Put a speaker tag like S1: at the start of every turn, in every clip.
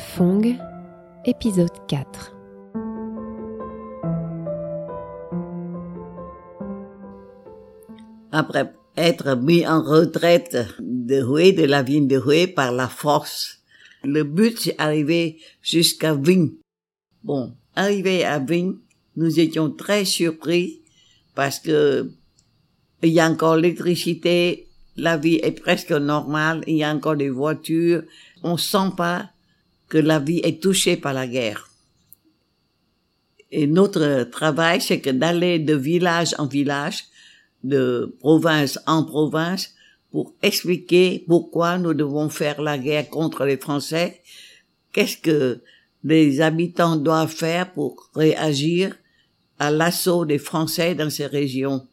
S1: Fong, épisode 4.
S2: Après être mis en retraite de Houé, de la ville de Houé, par la force, le but c'est arriver jusqu'à Vigne. Bon, arrivé à Vigne, nous étions très surpris parce que il y a encore l'électricité, la vie est presque normale, il y a encore des voitures, on sent pas que la vie est touchée par la guerre. Et notre travail, c'est que d'aller de village en village, de province en province, pour expliquer pourquoi nous devons faire la guerre contre les Français, qu'est-ce que les habitants doivent faire pour réagir à l'assaut des Français dans ces régions.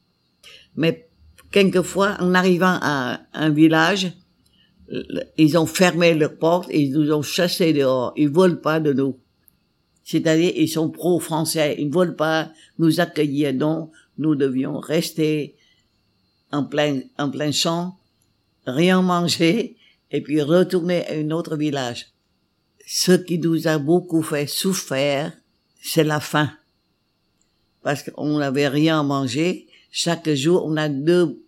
S2: Mais quelquefois, en arrivant à un village, ils ont fermé leurs portes et ils nous ont chassés dehors. Ils veulent pas de nous. C'est-à-dire, ils sont pro-français. Ils veulent pas nous accueillir. Donc, nous devions rester en plein, en plein champ, rien manger, et puis retourner à un autre village. Ce qui nous a beaucoup fait souffrir, c'est la faim. Parce qu'on n'avait rien à manger. Chaque jour, on a deux,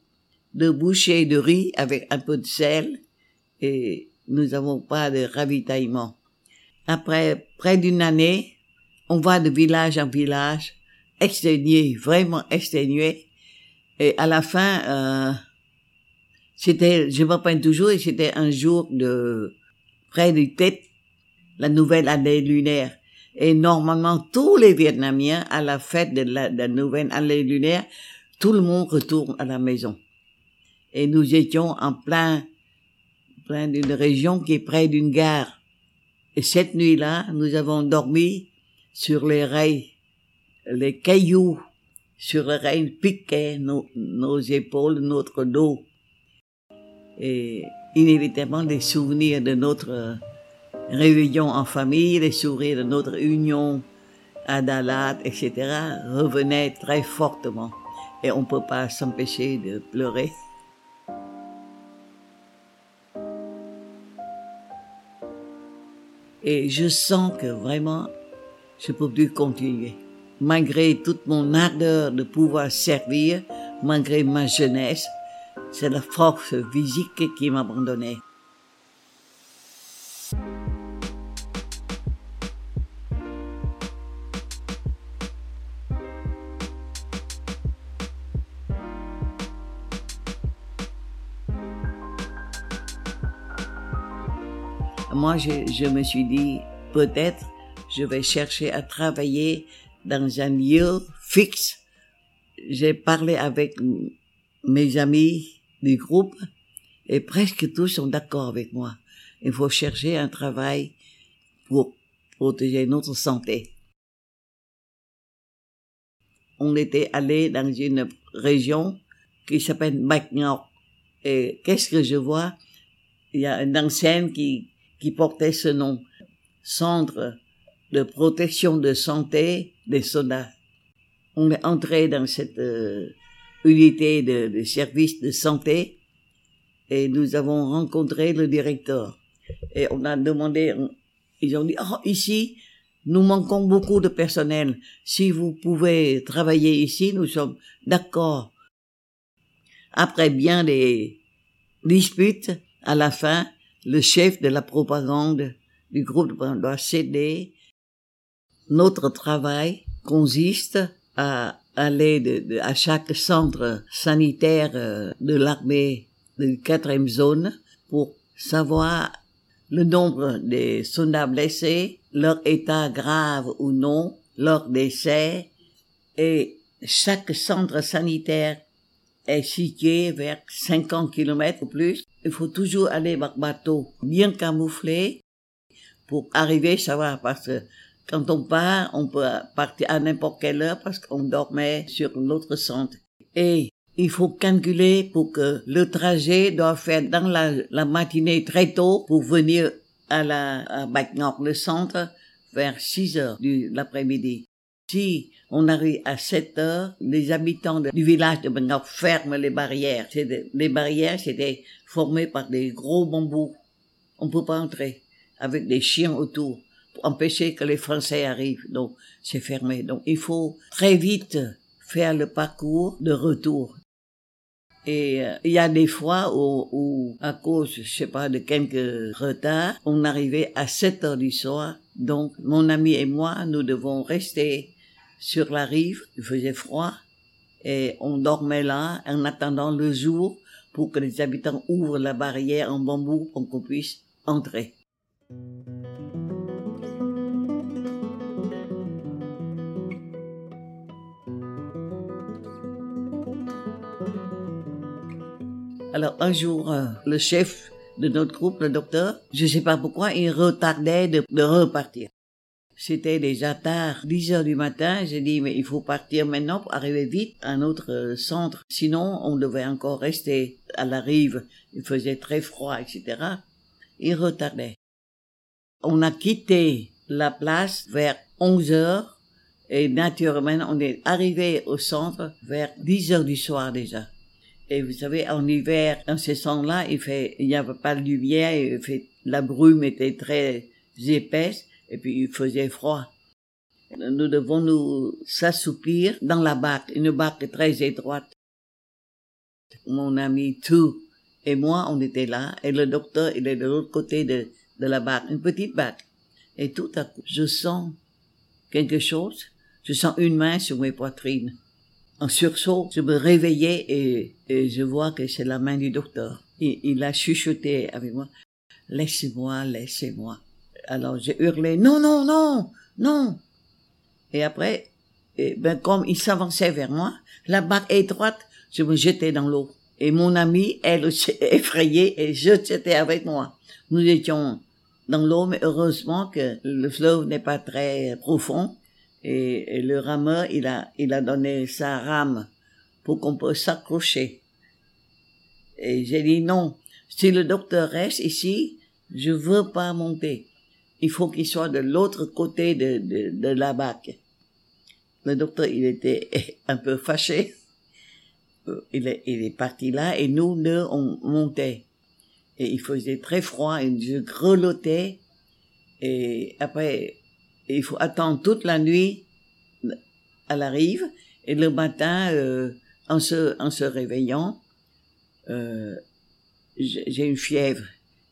S2: deux bouchées de riz avec un peu de sel et nous n'avons pas de ravitaillement. Après près d'une année, on va de village en village, exténué, vraiment exténué. Et à la fin, euh, c'était, je me rappelle toujours, c'était un jour de près du tête, la nouvelle année lunaire. Et normalement, tous les Vietnamiens, à la fête de la nouvelle année lunaire, tout le monde retourne à la maison. Et nous étions en plein plein d'une région qui est près d'une gare. Et cette nuit-là, nous avons dormi sur les rails, les cailloux sur les rails piquaient nos, épaules, notre dos. Et inévitablement, les souvenirs de notre réunion en famille, les souvenirs de notre union à Dalat, etc., revenaient très fortement. Et on ne peut pas s'empêcher de pleurer. Et je sens que vraiment, je peux plus continuer. Malgré toute mon ardeur de pouvoir servir, malgré ma jeunesse, c'est la force physique qui m'abandonnait. Moi, je, me suis dit, peut-être, je vais chercher à travailler dans un lieu fixe. J'ai parlé avec mes amis du groupe et presque tous sont d'accord avec moi. Il faut chercher un travail pour protéger notre santé. On était allé dans une région qui s'appelle Bac Et qu'est-ce que je vois? Il y a une ancienne qui, qui portait ce nom. Centre de protection de santé des soldats. On est entré dans cette euh, unité de, de, service de santé et nous avons rencontré le directeur. Et on a demandé, ils ont dit, oh, ici, nous manquons beaucoup de personnel. Si vous pouvez travailler ici, nous sommes d'accord. Après bien des disputes, à la fin, le chef de la propagande du groupe doit céder. Notre travail consiste à aller de, à chaque centre sanitaire euh, de l'armée de quatrième zone pour savoir le nombre des soldats blessés, leur état grave ou non, leur décès, et chaque centre sanitaire est situé vers 50 km ou plus. Il faut toujours aller par bateau bien camouflé pour arriver, savoir, parce que quand on part, on peut partir à n'importe quelle heure parce qu'on dormait sur notre centre. Et il faut calculer pour que le trajet doit faire dans la, matinée très tôt pour venir à la à Bac-Nord, le centre, vers 6 heures de l'après-midi. On arrive à 7 heures, les habitants du village de Bangkok ferment les barrières. Les barrières, c'était formées par des gros bambous. On peut pas entrer. avec des chiens autour pour empêcher que les Français arrivent. Donc, c'est fermé. Donc, il faut très vite faire le parcours de retour. Et euh, il y a des fois où, où, à cause, je sais pas, de quelques retards, on arrivait à 7 heures du soir. Donc, mon ami et moi, nous devons rester sur la rive. Il faisait froid. Et on dormait là en attendant le jour pour que les habitants ouvrent la barrière en bambou pour qu'on puisse entrer. Alors un jour, euh, le chef de notre groupe, le docteur, je sais pas pourquoi, il retardait de repartir. C'était déjà tard, 10 heures du matin. J'ai dit, mais il faut partir maintenant pour arriver vite à notre euh, centre. Sinon, on devait encore rester à la rive. Il faisait très froid, etc. Il retardait. On a quitté la place vers 11 heures et naturellement, on est arrivé au centre vers 10 heures du soir déjà. Et vous savez, en hiver, dans ces sons-là, il fait, il n'y avait pas de lumière, il fait, la brume était très épaisse, et puis il faisait froid. Nous devons nous s'assoupir dans la barque, une barque très étroite. Mon ami tout et moi, on était là, et le docteur, il est de l'autre côté de, de la barque, une petite barque. Et tout à coup, je sens quelque chose, je sens une main sur mes poitrines en sursaut, je me réveillais et, je vois que c'est la main du docteur. Il a chuchoté avec moi, laissez-moi, laissez-moi. Alors j'ai hurlé, non, non, non, non. Et après, ben, comme il s'avançait vers moi, la barque étroite, je me jetais dans l'eau. Et mon amie, elle, effrayée, et je jetais avec moi. Nous étions dans l'eau, mais heureusement que le fleuve n'est pas très profond. Et, le rameur, il a, il a donné sa rame pour qu'on puisse s'accrocher. Et j'ai dit non, si le docteur reste ici, je veux pas monter. Il faut qu'il soit de l'autre côté de, de, de la barque. Le docteur, il était un peu fâché. Il est, il est parti là et nous deux, on montait. Et il faisait très froid et je grelottais. Et après, il faut attendre toute la nuit à la rive et le matin, euh, en, se, en se réveillant, euh, j'ai une fièvre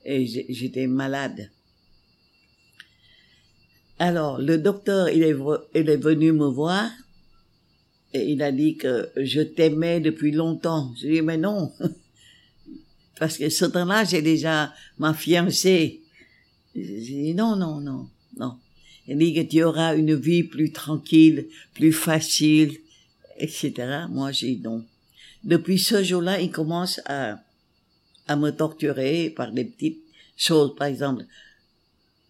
S2: et j'étais malade. Alors, le docteur, il est, il est venu me voir et il a dit que je t'aimais depuis longtemps. Je lui ai dit, mais non, parce que ce temps-là, j'ai déjà ma fiancée. J'ai dit, non, non, non, non. Il dit que tu auras une vie plus tranquille, plus facile, etc. Moi, j'ai dit non. Depuis ce jour-là, il commence à, à me torturer par des petites choses, par exemple,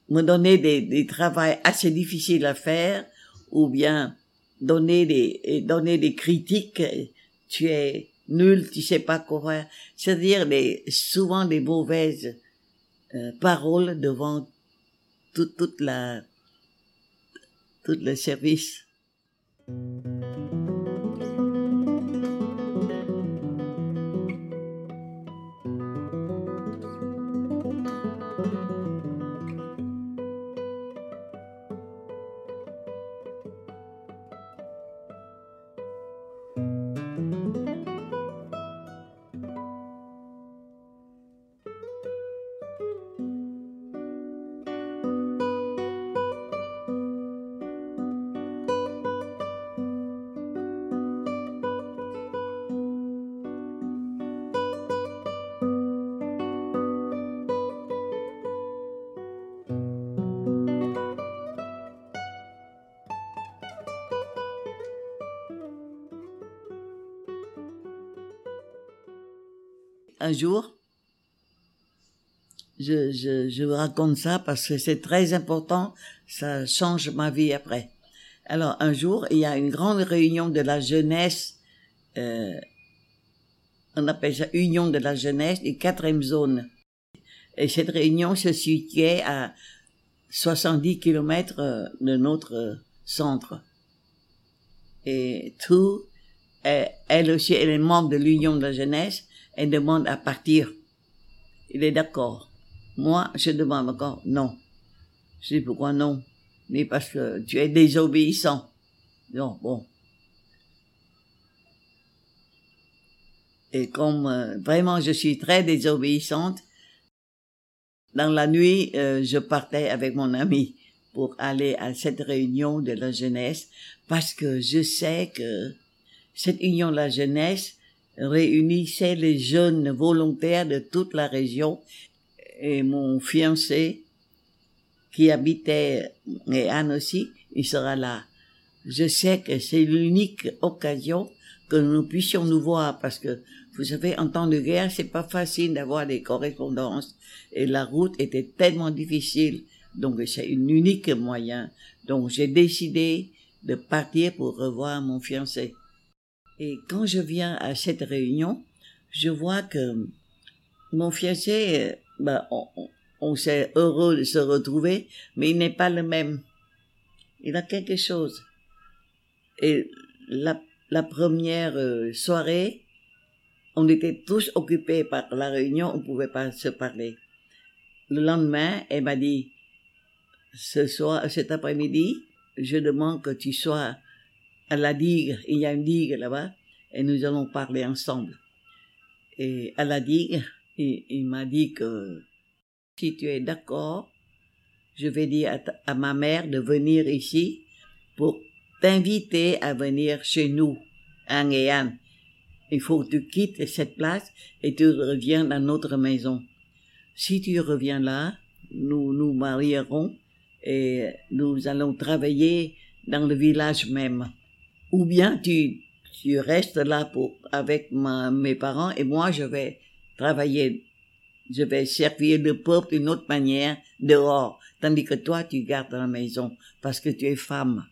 S2: me donner des, des travails assez difficiles à faire, ou bien donner des, donner des critiques, tu es nul, tu sais pas quoi, c'est-à-dire des, souvent des mauvaises euh, paroles devant toute, toute la, tout le service. Un jour, je, je, je vous raconte ça parce que c'est très important, ça change ma vie après. Alors un jour, il y a une grande réunion de la jeunesse, euh, on appelle ça Union de la jeunesse des quatrième zone. Et cette réunion se situait à 70 kilomètres euh, de notre centre. Et tout, elle aussi, elle est membre de l'Union de la jeunesse, elle demande à partir. Il est d'accord. Moi, je demande encore non. Je dis pourquoi non? Mais parce que tu es désobéissant. Non, bon. Et comme euh, vraiment je suis très désobéissante, dans la nuit, euh, je partais avec mon ami pour aller à cette réunion de la jeunesse parce que je sais que cette union de la jeunesse réunissait les jeunes volontaires de toute la région et mon fiancé qui habitait et Anne aussi, il sera là. Je sais que c'est l'unique occasion que nous puissions nous voir parce que vous savez, en temps de guerre, c'est pas facile d'avoir des correspondances et la route était tellement difficile. Donc c'est un unique moyen. Donc j'ai décidé de partir pour revoir mon fiancé. Et quand je viens à cette réunion, je vois que mon fiancé, ben, on, on s'est heureux de se retrouver, mais il n'est pas le même. Il a quelque chose. Et la, la première euh, soirée, on était tous occupés par la réunion, on ne pouvait pas se parler. Le lendemain, elle m'a dit, ce soir, cet après-midi, je demande que tu sois à la digue, il y a une digue là-bas, et nous allons parler ensemble. Et à la digue, il, m'a dit que si tu es d'accord, je vais dire à, ma mère de venir ici pour t'inviter à venir chez nous, à Nguyen. Il faut que tu quittes cette place et tu reviens dans notre maison. Si tu reviens là, nous nous marierons et nous allons travailler dans le village même ou bien tu, tu restes là pour, avec ma, mes parents et moi je vais travailler, je vais servir le peuple d'une autre manière dehors, tandis que toi tu gardes la maison parce que tu es femme.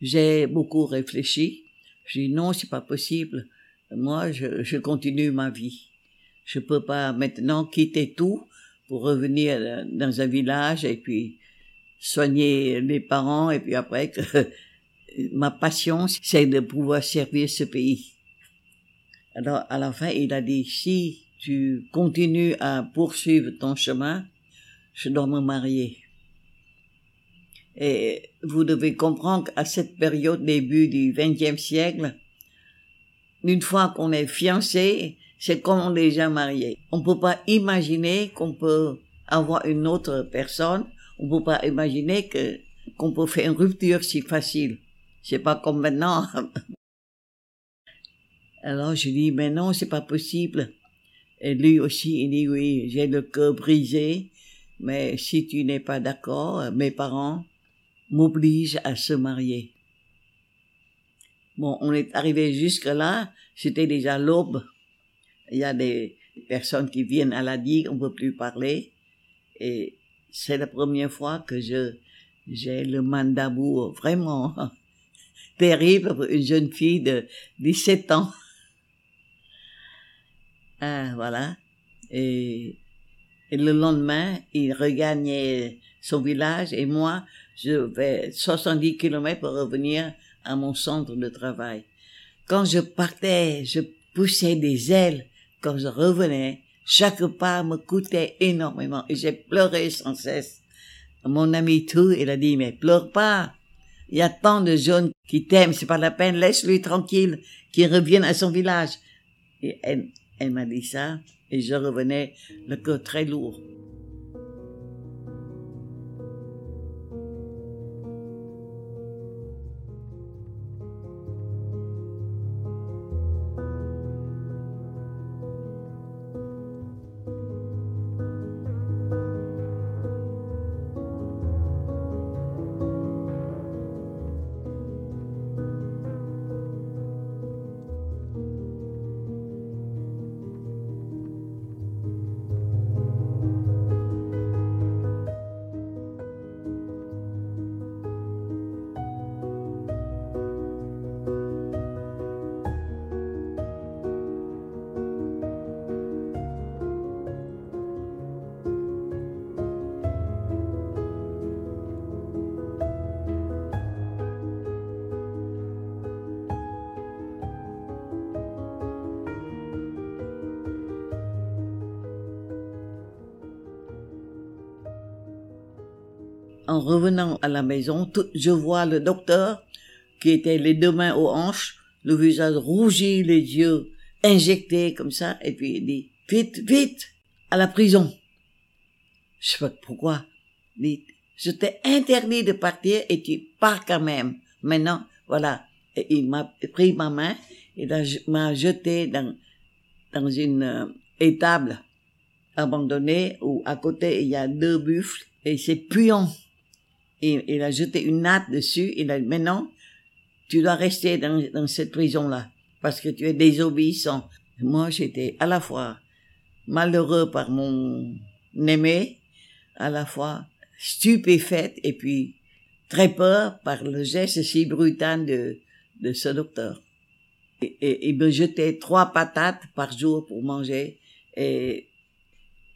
S2: J'ai beaucoup réfléchi. J'ai dit non, c'est pas possible. Moi, je, je continue ma vie. Je peux pas maintenant quitter tout pour revenir dans un village et puis soigner les parents et puis après que ma passion, c'est de pouvoir servir ce pays. Alors, à la fin, il a dit, si tu continues à poursuivre ton chemin, je dois me marier. Et vous devez comprendre qu'à cette période, début du XXe siècle, une fois qu'on est fiancé, c'est comme on est déjà marié. On peut pas imaginer qu'on peut avoir une autre personne. On peut pas imaginer que, qu'on peut faire une rupture si facile. C'est pas comme maintenant. Alors je dis, mais non, c'est pas possible. Et lui aussi, il dit, oui, j'ai le cœur brisé, mais si tu n'es pas d'accord, mes parents m'obligent à se marier. Bon, on est arrivé jusque là, c'était déjà l'aube. Il y a des personnes qui viennent à la digue, on peut plus parler. Et c'est la première fois que je, j'ai le mandat vraiment terrible pour une jeune fille de 17 ans. Ah, voilà. Et, le lendemain, il regagnait son village et moi, je vais 70 kilomètres pour revenir à mon centre de travail. Quand je partais, je poussais des ailes. Quand je revenais, chaque pas me coûtait énormément et j'ai pleuré sans cesse. Mon ami tout, il a dit, mais pleure pas. Il y a tant de jeunes qui t'aiment, c'est pas la peine, laisse-lui tranquille, qu'il revienne à son village. Et elle, elle m'a dit ça, et je revenais le cœur très lourd. En revenant à la maison, je vois le docteur qui était les deux mains aux hanches, le visage rougi, les yeux injectés comme ça, et puis il dit, vite, vite, à la prison. Je sais pas pourquoi. Il je t'ai interdit de partir et tu pars quand même. Maintenant, voilà. Il m'a pris ma main et m'a jeté dans, dans une euh, étable abandonnée où à côté il y a deux buffles et c'est puant. Il a jeté une natte dessus. Il a dit, maintenant, tu dois rester dans, cette prison-là parce que tu es désobéissant. Moi, j'étais à la fois malheureux par mon aimé, à la fois stupéfaite et puis très peur par le geste si brutal de, de ce docteur. Et, il me jetait trois patates par jour pour manger et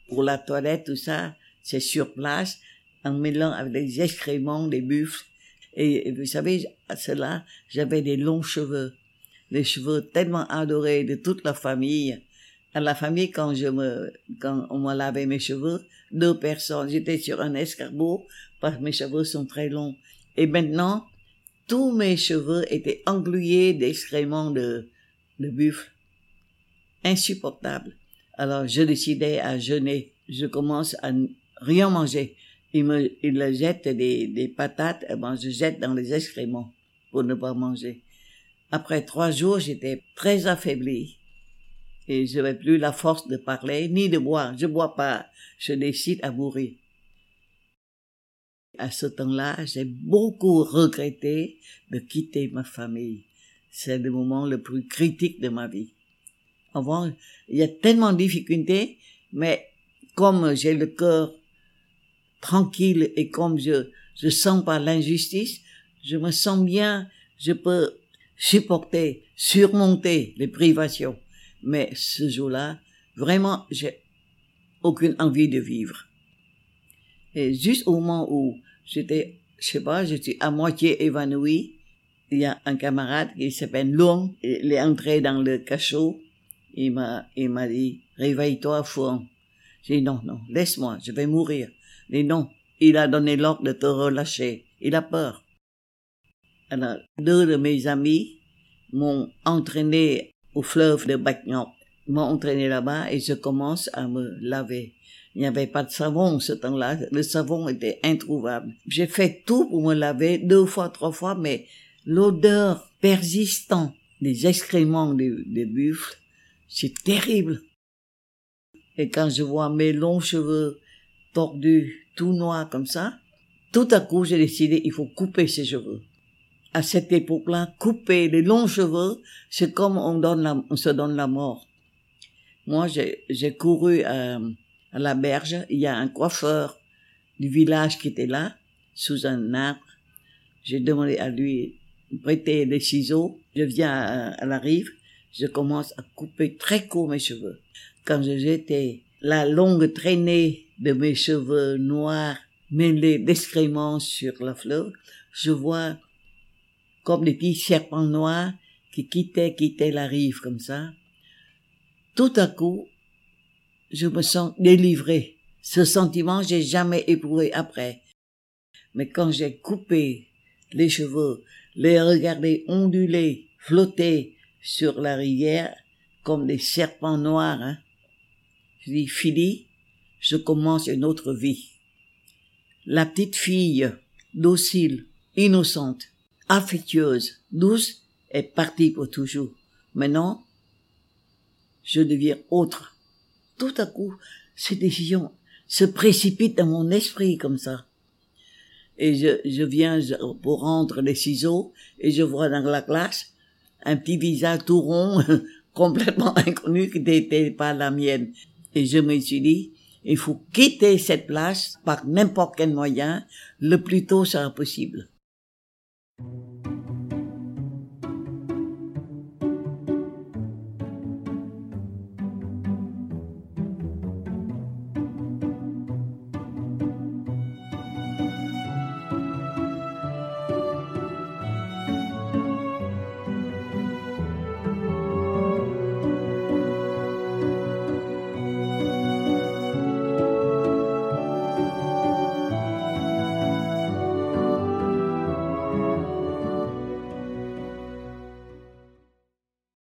S2: pour la toilette, tout ça, c'est sur place, en mêlant avec des excréments, des buffles. Et, vous savez, à cela, j'avais des longs cheveux, des cheveux tellement adorés de toute la famille. À la famille, quand je me, quand on m'a lavé mes cheveux, deux personnes, j'étais sur un escargot parce que mes cheveux sont très longs. Et maintenant, tous mes cheveux étaient englués d'excréments de, de buffle. Insupportable. Alors, je décidais à jeûner. Je commence à rien manger. Il me, il jette des, des patates, et ben, je jette dans les excréments pour ne pas manger. Après trois jours, j'étais très affaibli et je n'avais plus la force de parler ni de boire. Je bois pas. Je décide à mourir. À ce temps-là, j'ai beaucoup regretté de quitter ma famille. C'est le moment le plus critique de ma vie. Avant, il y a tellement de difficultés, mais comme j'ai le cœur tranquille et comme je, je sens pas l'injustice, je me sens bien, je peux supporter, surmonter les privations. Mais ce jour-là, vraiment, j'ai aucune envie de vivre. Et juste au moment où j'étais, je sais pas, j'étais à moitié évanoui, il y a un camarade qui s'appelle Long, il est entré dans le cachot, il m'a, il m'a dit, réveille-toi, Fouan. J'ai dit, non, non, laisse-moi, je vais mourir. Dit, non, il a donné l'ordre de te relâcher. Il a peur. Alors, deux de mes amis m'ont entraîné au fleuve de Bacgnok, m'ont entraîné là-bas et je commence à me laver. Il n'y avait pas de savon ce temps-là. Le savon était introuvable. J'ai fait tout pour me laver deux fois, trois fois, mais l'odeur persistante des excréments des buffles, c'est terrible. Et quand je vois mes longs cheveux tordus, tout noirs comme ça, tout à coup, j'ai décidé, il faut couper ces cheveux à cette époque-là, couper les longs cheveux, c'est comme on, donne la, on se donne la mort. Moi, j'ai couru à, à, la berge. Il y a un coiffeur du village qui était là, sous un arbre. J'ai demandé à lui prêter des ciseaux. Je viens à, à, la rive. Je commence à couper très court mes cheveux. Quand j'étais la longue traînée de mes cheveux noirs mêlés d'excréments sur la fleuve, je vois comme des petits serpents noirs qui quittaient, quittaient la rive comme ça. Tout à coup, je me sens délivré. Ce sentiment, j'ai jamais éprouvé après. Mais quand j'ai coupé les cheveux, les regardé onduler, flotter sur la rivière comme des serpents noirs, hein, je dis, fini, je commence une autre vie. La petite fille, docile, innocente, affectueuse, douce, est partie pour toujours. Maintenant, je deviens autre. Tout à coup, ces décisions se précipitent dans mon esprit comme ça. Et je, je viens pour rendre les ciseaux et je vois dans la classe un petit visage tout rond, complètement inconnu qui n'était pas la mienne. Et je me suis dit, il faut quitter cette place par n'importe quel moyen, le plus tôt sera possible.